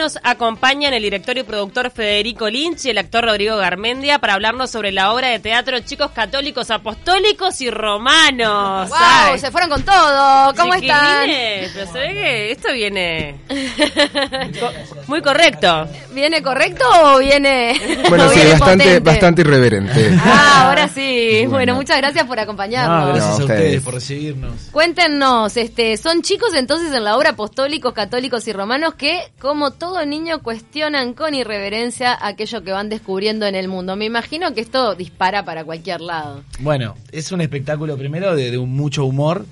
nos acompañan el director y productor Federico Lynch y el actor Rodrigo Garmendia para hablarnos sobre la obra de teatro Chicos Católicos Apostólicos y Romanos. ¡Wow! Se fueron con todo. ¿Cómo están? Pero se ve que esto viene muy correcto. ¿Viene correcto o viene.? Bueno, o sí, viene bastante, potente? bastante irreverente. Ah, ahora sí. Bueno, Bueno. muchas gracias por No, acompañarnos. gracias No, a ustedes. ustedes por recibirnos. Cuéntenos, este, son chicos entonces en la obra apostólicos, católicos y romanos que, como todo niño, cuestionan con irreverencia aquello que van descubriendo en el mundo. Me imagino que esto dispara para cualquier lado. Bueno, es un espectáculo primero de, de mucho humor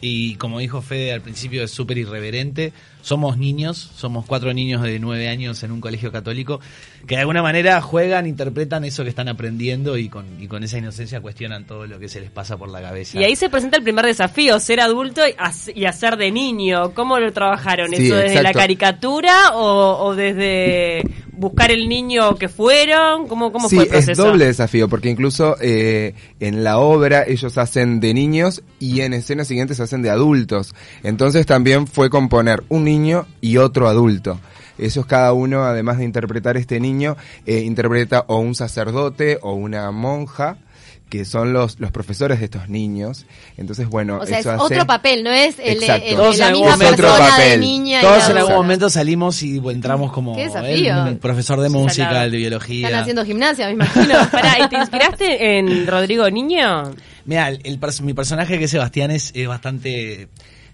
y como dijo Fede al principio es súper irreverente. Somos niños, somos cuatro niños de nueve años en un colegio católico que de alguna manera juegan, interpretan eso que están aprendiendo y con, y con esa inocencia cuestionan todo lo que se les pasa por la cabeza. Y ahí se presenta el primer desafío, ser adulto y, hac- y hacer de niño. ¿Cómo lo trabajaron? Sí, ¿Eso desde la caricatura o, o desde buscar el niño que fueron? ¿Cómo, cómo sí, fue el proceso? es doble desafío, porque incluso eh, en la obra ellos hacen de niños y en escenas siguientes hacen de adultos. Entonces también fue componer un niño y otro adulto. Ellos cada uno, además de interpretar este niño, eh, interpreta o un sacerdote o una monja que son los, los profesores de estos niños. Entonces, bueno, O sea, es hace- otro papel, no es el, Exacto. el- Todos la en misma algún momento- persona otro de niña. y Todos en algún momento salimos y entramos como él, un profesor de música, el de biología. Están haciendo gimnasia, me imagino. Pará, ¿y te inspiraste en Rodrigo Niño? Mira, el, el mi personaje que es Sebastián es, es bastante...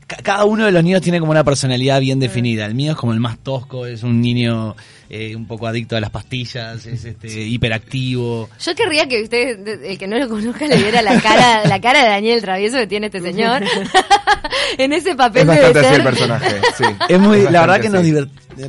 ca- Cada uno de los niños tiene como una personalidad bien definida. El mío es como el más tosco, es un niño eh, un poco adicto a las pastillas, es este hiperactivo. Yo querría que usted, el que no lo conozca, le viera la cara, la cara de Daniel Travieso que tiene este señor. en ese papel Es debe bastante así el personaje, sí. Es muy, la verdad que nos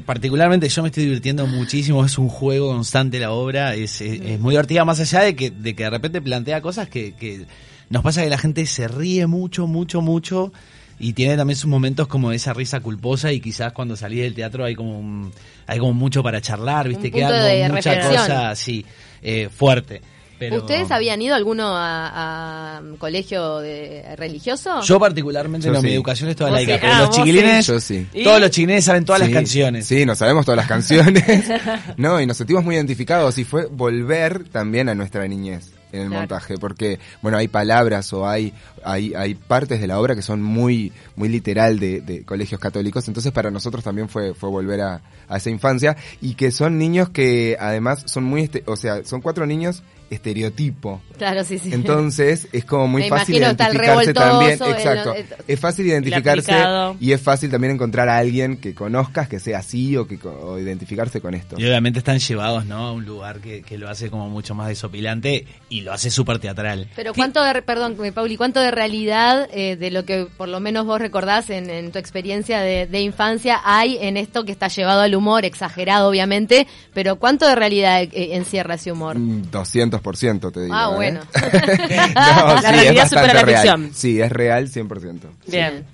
particularmente yo me estoy divirtiendo muchísimo, es un juego constante la obra, es, es, es muy divertida más allá de que, de que de repente plantea cosas que, que nos pasa que la gente se ríe mucho, mucho, mucho y tiene también sus momentos como de esa risa culposa y quizás cuando salís del teatro hay como un- hay como mucho para charlar, viste, Un queda punto como de mucha reflexión. cosa así, eh, fuerte. Pero ¿Ustedes habían ido alguno a, a colegio de, religioso? Yo particularmente Yo no, mi educación es toda laica, sí. pero Ah, los chiquilines, sí. Yo sí. ¿Y? todos los chiquilines saben todas las canciones. Sí, nos sabemos todas las canciones. no, y nos sentimos muy identificados y fue volver también a nuestra niñez en el Claro. montaje, porque bueno, hay palabras o hay, hay hay partes de la obra que son muy muy literal de, de colegios católicos, entonces para nosotros también fue fue volver a, a esa infancia y que son niños que además son muy este, o sea, son cuatro niños estereotipo. Claro, sí, sí. Entonces es como muy Me fácil identificarse también. Exacto. el- Es fácil identificarse y es fácil también encontrar a alguien que conozcas, que sea así o que o identificarse con esto. Y obviamente están llevados, ¿no? A un lugar que, que lo hace como mucho más desopilante y lo hace súper teatral. Pero cuánto de, perdón, Pauli, cuánto de realidad eh, de lo que por lo menos vos recordás en, en tu experiencia de, de infancia hay en esto que está llevado al humor, exagerado obviamente, pero cuánto de realidad eh, encierra ese humor? Mm, 200% te digo. Ah, ¿eh? bueno. no, La sí, realidad supera la ficción. Sí, es real 100%. Bien.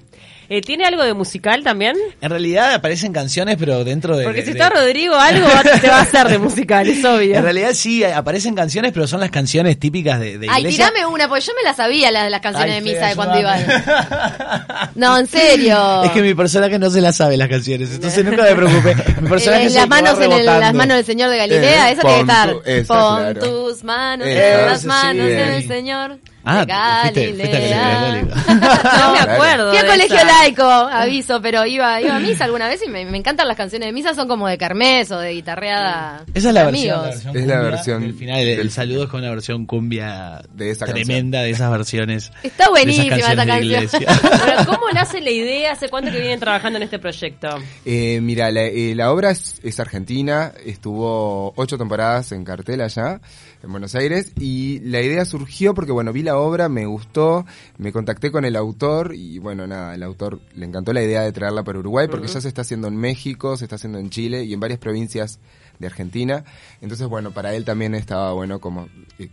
Eh, ¿Tiene algo de musical también? En realidad aparecen canciones, pero dentro de... Porque si de- está Rodrigo, algo va- te va a hacer de musical, es obvio. En realidad sí, aparecen canciones, pero son las canciones típicas de, de Ay, iglesia. tirame una, porque yo me las sabía, las, las canciones Ay, de misa de cuando iba. ayúdame. No, en serio. Es que mi personaje no se las sabe las canciones, entonces nunca me preocupe. Mi personaje Eh, las manos en el- las manos del Señor de Galilea, Eh, esa tiene que estar. tu- esa, Pon claro. tus manos en las manos del Señor Ah, de fuiste- fuiste colegio. No me acuerdo. Fui a colegio esa. laico, aviso, pero iba, iba a misa alguna vez y me, me encantan las canciones de misa, son como de kermés o de guitarreada. Esa es la versión, la versión Es la versión del final. El, el del- saludo es con una versión cumbia De esa tremenda de esas versiones. Está buenísima esa canción. iglesia. Pero ¿cómo nace la idea? ¿Hace cuánto que vienen trabajando en este proyecto? Eh, mira, la, eh, la obra es, es argentina, estuvo ocho temporadas en cartel allá, en Buenos Aires, y la idea surgió porque, bueno, vi la obra, me gustó, me contacté con el autor, y bueno, nada, el autor le encantó la idea de traerla para Uruguay, porque ya se está haciendo en México, se está haciendo en Chile y en varias provincias de Argentina. Entonces, bueno, para él también estaba bueno como eh,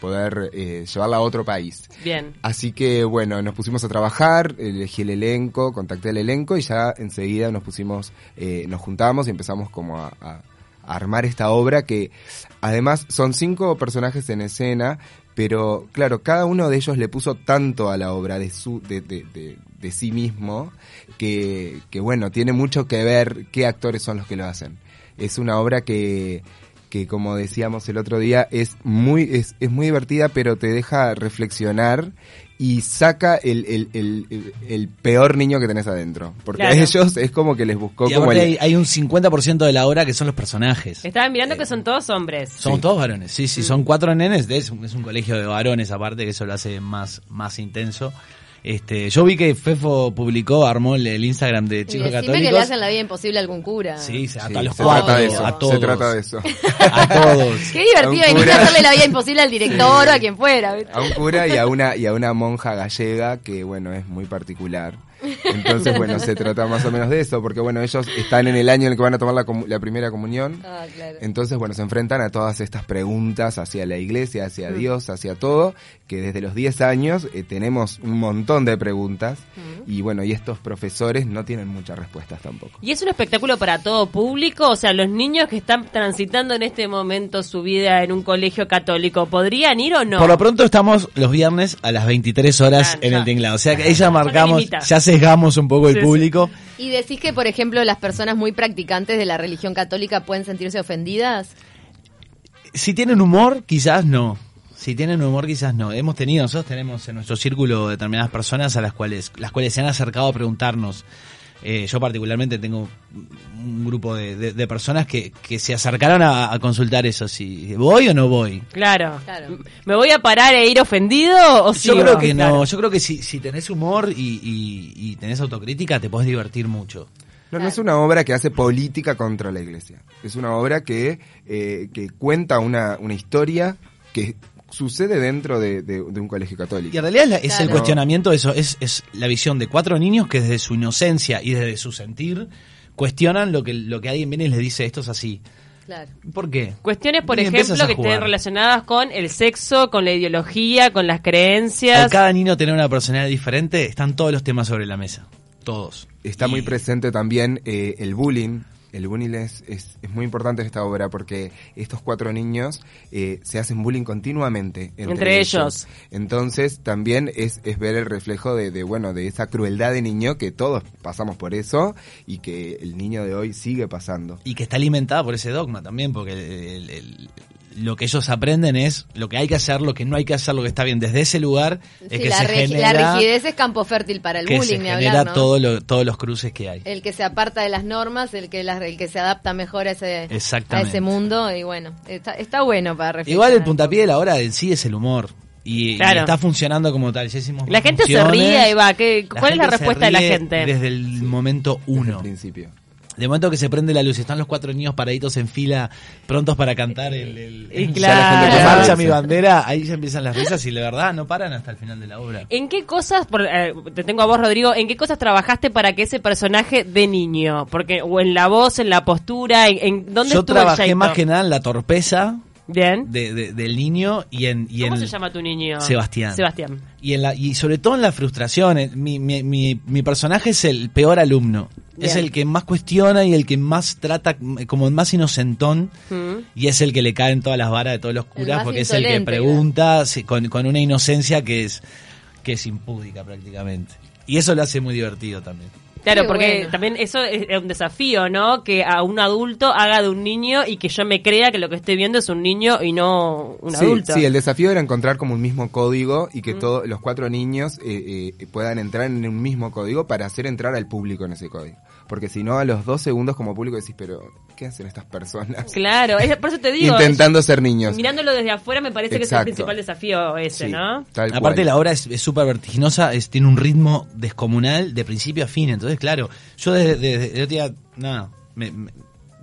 poder eh, llevarla a otro país. Bien. Así que bueno, nos pusimos a trabajar, elegí el elenco, contacté el elenco y ya enseguida nos pusimos, eh, nos juntamos y empezamos como a, a- a armar esta obra que además son cinco personajes en escena pero claro, cada uno de ellos le puso tanto a la obra de su, de, de, de, de sí mismo, que, que bueno, tiene mucho que ver qué actores son los que lo hacen. Es una obra que, que como decíamos el otro día, es muy, es, es muy divertida, pero te deja reflexionar y saca el, el, el, el- el peor niño que tenés adentro. Porque Claro. a ellos es como que les buscó Y como hay, hay un 50% de la obra que son los personajes. Estaban mirando que son todos hombres. Somos Sí. todos varones, sí, sí, son cuatro nenes, es, un- es un colegio de varones aparte, que eso lo hace más, más intenso. Este, yo vi que Fefo publicó, armó el, el Instagram de chicos católicos. que le hacen la vida imposible a algún cura. Sí, se, a Sí, los se cuatro, trata de eso, a todos. se trata de eso. A todos. Qué divertido, A venir a hacerle la vida imposible al director o a quien fuera. ¿viste? a un cura y a una y a una monja gallega que bueno es muy particular entonces bueno se trata más o menos de eso porque bueno ellos están en el año en el que van a tomar la, la primera comunión Ah, claro. entonces bueno se enfrentan a todas estas preguntas hacia la iglesia hacia Mm. Dios hacia todo que desde los 10 años eh, tenemos un montón de preguntas Mm. y bueno y estos profesores no tienen muchas respuestas tampoco ¿Y es un espectáculo para todo público? O sea, los niños que están transitando en este momento su vida en un colegio católico, ¿podrían ir o no? Por lo pronto estamos los viernes a las 23 horas Ah, en ya. el tinglado. O sea que ahí ya marcamos, sesgamos un poco el Sí, sí. público. Y decís que, por ejemplo, las personas muy practicantes de la religión católica pueden sentirse ofendidas. Si tienen humor, quizás no. Si tienen humor, quizás no. Hemos tenido, nosotros tenemos en nuestro círculo determinadas personas a las cuales, las cuales se han acercado a preguntarnos. Eh, yo particularmente tengo un grupo de, de- de personas que, que se acercaron a, a consultar eso, si voy o no voy. Claro. Claro. ¿Me voy a parar e ir ofendido o Yo sigo? creo que no, yo creo que si, si tenés humor y, y- y tenés autocrítica, te podés divertir mucho. No, no es una obra que hace política contra la iglesia. Es una obra que, eh, que cuenta una, una historia que sucede dentro de, de- de un colegio Y católico. en realidad es, la- es el Claro. cuestionamiento de eso, es, es la visión de cuatro niños que desde su inocencia y desde su sentir cuestionan lo que, lo que alguien viene y les dice esto es así. Claro. ¿Por qué? Cuestiones, por Y ejemplo, que estén relacionadas con el sexo, con la ideología, con las creencias. Al cada niño tener una personalidad diferente, están todos los temas sobre la mesa. Todos. Está Y- muy presente también eh, el bullying. El bullying es, es, es muy importante en esta obra porque estos cuatro niños eh, se hacen bullying continuamente entre, Entre ellos. Entonces también es, es ver el reflejo de, de, bueno, de esa crueldad de niño que todos pasamos por eso y que el niño de hoy sigue pasando. Y que está alimentada por ese dogma también, porque el- el- lo que ellos aprenden es lo que hay que hacer, lo que no hay que hacer, lo que está bien. Desde ese lugar es Sí, que la, se genera, la rigidez es campo fértil para el que bullying, se ni genera hablar, ¿no? todo lo- todos los cruces que hay. El que se aparta de las normas, el que, las- el que se adapta mejor a ese, a ese mundo. Y bueno, está, está bueno para reflexionar. Igual el puntapié de la hora en sí es el humor. Y, está funcionando como tal. Ya hicimos La gente se ríe, ahí va. ¿Qué- ¿Cuál es la respuesta de la gente? Desde el momento Desde uno. el principio. De momento que se prende la luz, están los cuatro niños paraditos en fila, prontos para cantar el, el- claro. ya la gente que Claro. marcha mi bandera, ahí ya empiezan las risas y la verdad no paran hasta el final de la obra. ¿En qué cosas, por- eh, te tengo a vos Rodrigo, en qué cosas trabajaste para que ese personaje de niño, porque o en la voz, en la postura, en, en dónde Yo estuvo trabajé el más que nada en la torpeza Bien. de- de- del niño y en... Y ¿Cómo en se llama tu niño? Sebastián. Sebastián. Y, en la, y sobre todo en la frustración. Mi, mi, mi, mi personaje es el peor alumno. Es el que más cuestiona y el que más trata como el más inocentón. Mm. Y es el que le caen todas las varas de todos los curas porque es el que pregunta con, con una inocencia que es, que es impúdica prácticamente. Y eso lo hace muy divertido también. Claro, Qué porque bueno. también eso es un desafío, ¿no? Que a un adulto haga de un niño y que yo me crea que lo que estoy viendo es un niño y no un sí, adulto. sí, el desafío era encontrar como un mismo código y que todos los cuatro niños eh, eh, puedan entrar en un mismo código para hacer entrar al público en ese código. Porque si no, a los dos segundos como público decís, pero ¿qué hacen estas personas? Claro, es- por eso te digo. Intentando ser niños. Mirándolo desde afuera me parece que es el principal desafío ese, Sí, ¿no? tal Aparte cual. la obra es es súper vertiginosa, es, tiene un ritmo descomunal de principio a fin. Entonces, claro, yo desde, desde el otro día, nada, me- me-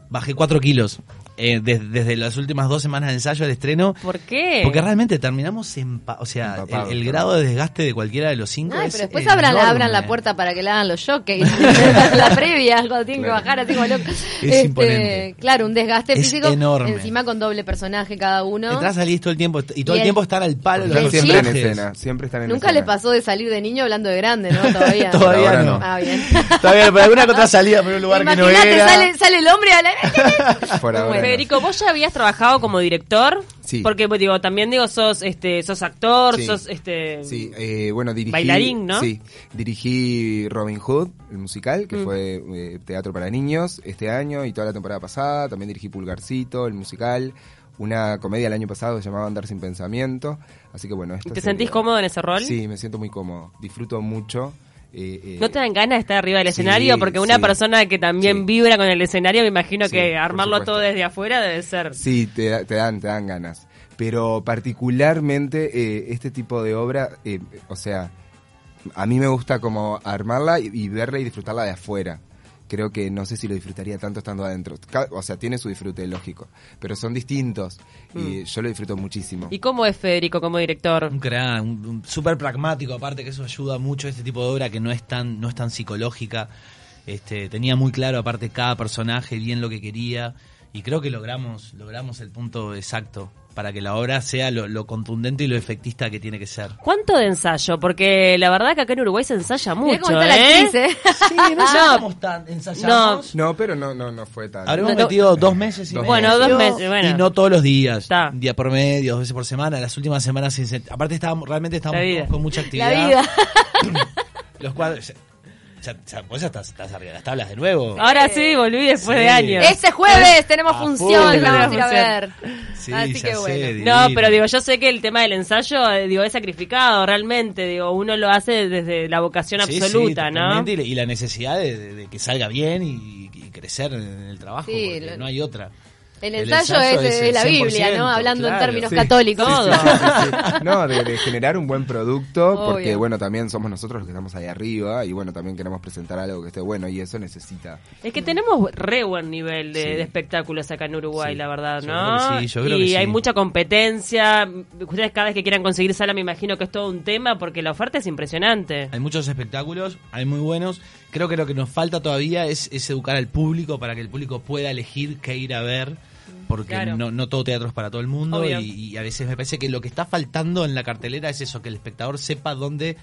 bajé cuatro kilos. Eh, des- desde las últimas dos semanas de ensayo al estreno. ¿Por qué? Porque realmente terminamos empa o sea, el, el claro. grado de desgaste de cualquiera de los cinco Ay, es pero después abran abran la puerta para que le hagan los shockeys. la previa, cuando tienen Claro. que bajar así como loco. Es imponente. Claro, un desgaste Es físico. enorme. Encima con doble personaje cada uno. Entras, salís todo el tiempo y todo Y el el- tiempo están al palo los siempre en escena, siempre están en Nunca escena. les pasó de salir de niño hablando de grande, ¿no? Todavía. Todavía no. no. Ah, bien. Todavía, pero alguna otra salida por un lugar que no era. sale, sale el hombre a la... Por ahora no. Federico, vos ya habías trabajado como director. Sí. Porque pues, digo, también digo, sos este, sos actor, Sí. sos este Sí, eh, bueno, dirigí... Bailarín, ¿no? Sí, dirigí Robin Hood, el musical, que Mm. fue eh, teatro para niños este año y toda la temporada pasada. También dirigí Pulgarcito, el musical. Una comedia el año pasado que se llamaba Andar sin pensamiento. Así que bueno, ¿Y esta ¿Te sería- sentís cómodo en ese rol? Sí, me siento muy cómodo. Disfruto mucho. Eh, eh, ¿No te dan ganas de estar arriba del Sí, escenario? Porque una sí. persona que también Sí. vibra con el escenario, me imagino que armarlo todo desde afuera debe ser. Sí, te, te dan, te dan ganas. Pero particularmente eh, este tipo de obra, eh, o sea, a mí me gusta como armarla y, y verla y disfrutarla de afuera. Creo que no sé si lo disfrutaría tanto estando adentro. O sea, tiene su disfrute, lógico. Pero son distintos. Y yo lo disfruto muchísimo. ¿Y cómo es Federico como director? Un crack, un, un súper pragmático, aparte que eso ayuda mucho a este tipo de obra que no es tan, no es tan psicológica. Este, tenía muy claro aparte cada personaje bien lo que quería y creo que logramos, logramos el punto exacto para que la obra sea lo, lo contundente y lo efectista que tiene que ser. ¿Cuánto de ensayo? Porque la verdad que acá en Uruguay se ensaya mucho, cómo está la ¿eh? actriz, ¿eh? Sí, no No. tan, ensayamos. No, pero no, no, no fue tan. Habremos No, metido dos meses y Dos. Bueno, dos meses, bueno. Y no todos los días. Está. Día por medio, dos veces por semana. Las últimas semanas, aparte estábamos, realmente estábamos La con mucha La actividad. vida. Los cuadros. Ya, ya, vos ya estás, estás arriba de las tablas de nuevo. Ahora sí, volví después Sí. de años. Este jueves tenemos A función, la vamos a ir a Tenemos ver. Sí, Así ya que sé, bueno. divino. No, pero digo, yo sé que el tema del ensayo, eh, digo, es sacrificado realmente, digo, uno lo hace desde la vocación Sí, sí, absoluta, ¿no? Y, la- y la necesidad de, de- de que salga bien y, y crecer en el trabajo, Sí, porque lo- no hay otra. El El ensayo, es, es el la Biblia, 100%, ¿no? Hablando en términos Sí. católicos. Todo. Sí, sí, sí. No, de, de generar un buen producto, porque bueno, también somos nosotros los que estamos ahí arriba y bueno, también queremos presentar algo que esté bueno y eso necesita. Es que tenemos re buen nivel de, Sí. de espectáculos acá en Uruguay, Sí, la verdad, yo ¿no? creo que sí, yo creo y que hay mucha competencia. Ustedes cada vez que quieran conseguir sala, me imagino que es todo un tema porque la oferta es impresionante. Hay muchos espectáculos, hay muy buenos. Creo que lo que nos falta todavía es, es educar al público para que el público pueda elegir qué ir a ver. Porque Claro. no, no todo teatro es para todo el mundo y, y a veces me parece que lo que está faltando en la cartelera es eso, que el espectador sepa dónde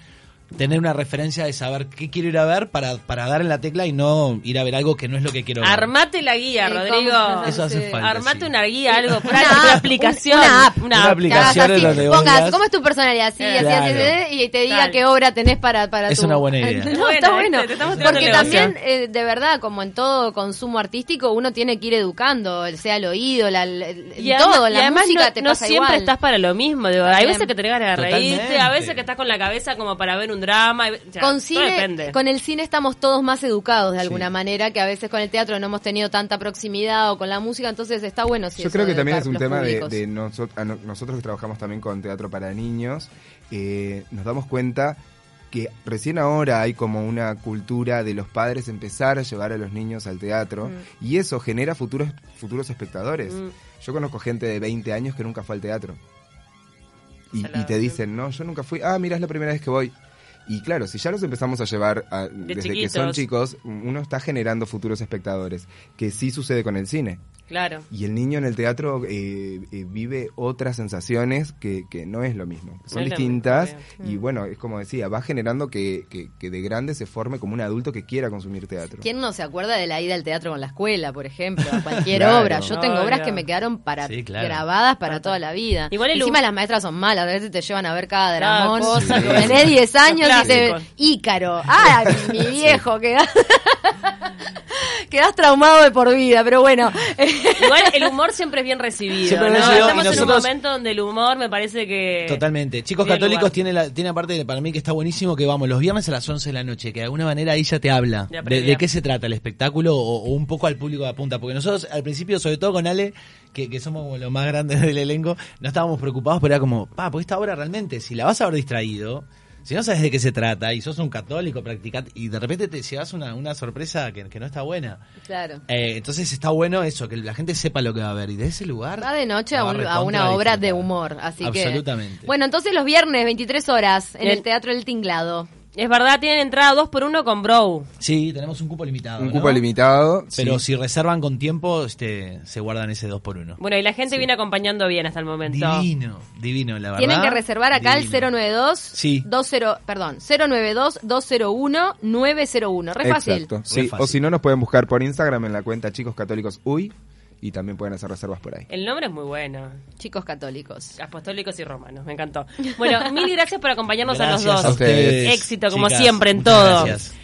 tener una referencia de saber qué quiero ir a ver para, para dar en la tecla y no ir a ver algo que no es lo que quiero ver. Armate la guía, Sí, Rodrigo. Eso hace Sí. falta. Armate sí. una guía, algo, por Una ahí, app, una aplicación. una app. Una Una app. aplicación. Así, donde pongas, ¿cómo es tu personalidad? Así, así, Claro. así, así, y te diga qué obra tenés para, para Es tu- una buena idea. No, Buena, está bueno. Te Porque también, eh, de verdad, como en todo consumo artístico, uno tiene que ir educando, sea el oído, la, el- Y todo, la y además música no, te no pasa siempre igual. estás para lo mismo. digo, hay veces que tenés ganas de reírte, a veces que estás con la cabeza como para ver un drama. y- o sea, con todo cine, depende. con el cine estamos todos más educados de alguna Sí. manera, que a veces con el teatro no hemos tenido tanta proximidad o con la música, entonces está bueno. sí, Yo creo que también es un tema de, públicos. de noso- a no- nosotros que trabajamos también con teatro para niños, eh, nos damos cuenta que recién ahora hay como una cultura de los padres empezar a llevar a los niños al teatro y eso genera futuros futuros espectadores. Mm. Yo conozco gente de 20 años que nunca fue al teatro. Y, y te dicen, no, yo nunca fui, ah, mira, es la primera vez que voy. Y claro, si ya los empezamos a llevar a- desde que son chicos, uno está generando futuros espectadores, que sí sucede con el cine. Claro. Y el niño en el teatro eh, eh, vive otras sensaciones que, que no es lo mismo. Son No distintas mismo, y bueno, es como decía, va generando que, que, que de grande se forme como un adulto que quiera consumir teatro. ¿Quién no se acuerda de la ida al teatro con la escuela, por ejemplo? A cualquier Claro. obra. Yo tengo obras que me quedaron para Sí, claro. grabadas para toda la vida. Igual el Encima las maestras son malas, a veces te llevan a ver cada dramón. Tenés 10 años clásicos. Ícaro. Ah, mi viejo, quedás... quedás traumado de por vida, pero bueno. Igual el humor siempre es bien recibido. ¿no? recibido, Estamos en un momento donde el humor me parece que. Totalmente. Chicos tiene Católicos tiene, la, tiene aparte de, para mí que está buenísimo que vamos los viernes a las 11 de la noche, que de alguna manera ahí ya te habla Ya de, qué se trata el espectáculo o, o un poco al público de apunta. Porque nosotros al principio, sobre todo con Ale, que, que somos como los más grandes del elenco, no estábamos preocupados, pero era como, pa, pues esta obra realmente, si la vas a ver distraído, si no sabes de qué se trata y sos un católico practicante y de repente te llevas una, una sorpresa que, que no está buena. Claro. Eh, entonces está bueno eso, que la gente sepa lo que va a ver y de ese lugar... Va de noche a, un- a una obra de humor, así Absolutamente. que... Bueno, entonces los viernes, 23 horas, en Bien. el Teatro El Tinglado. Es verdad, tienen entrada dos por uno con Bro. Sí, tenemos un cupo limitado. Un ¿no? cupo limitado. Pero sí. si reservan con tiempo, este, se guardan ese 2 por 1 Bueno, y la gente viene acompañando bien hasta el momento. Divino, divino, la verdad. Tienen que reservar acá Divino. el 092 Sí. 20, perdón, 092 201 901. Re fácil. Exacto. Re Sí, fácil. O si no, nos pueden buscar por Instagram en la cuenta Chicos Católicos Uy y también pueden hacer reservas por ahí. El nombre es muy bueno. Chicos católicos. Apostólicos y romanos, me encantó. Bueno, mil gracias por acompañarnos a los Gracias dos. a ustedes. Éxito, como chicas. siempre, en todo. gracias.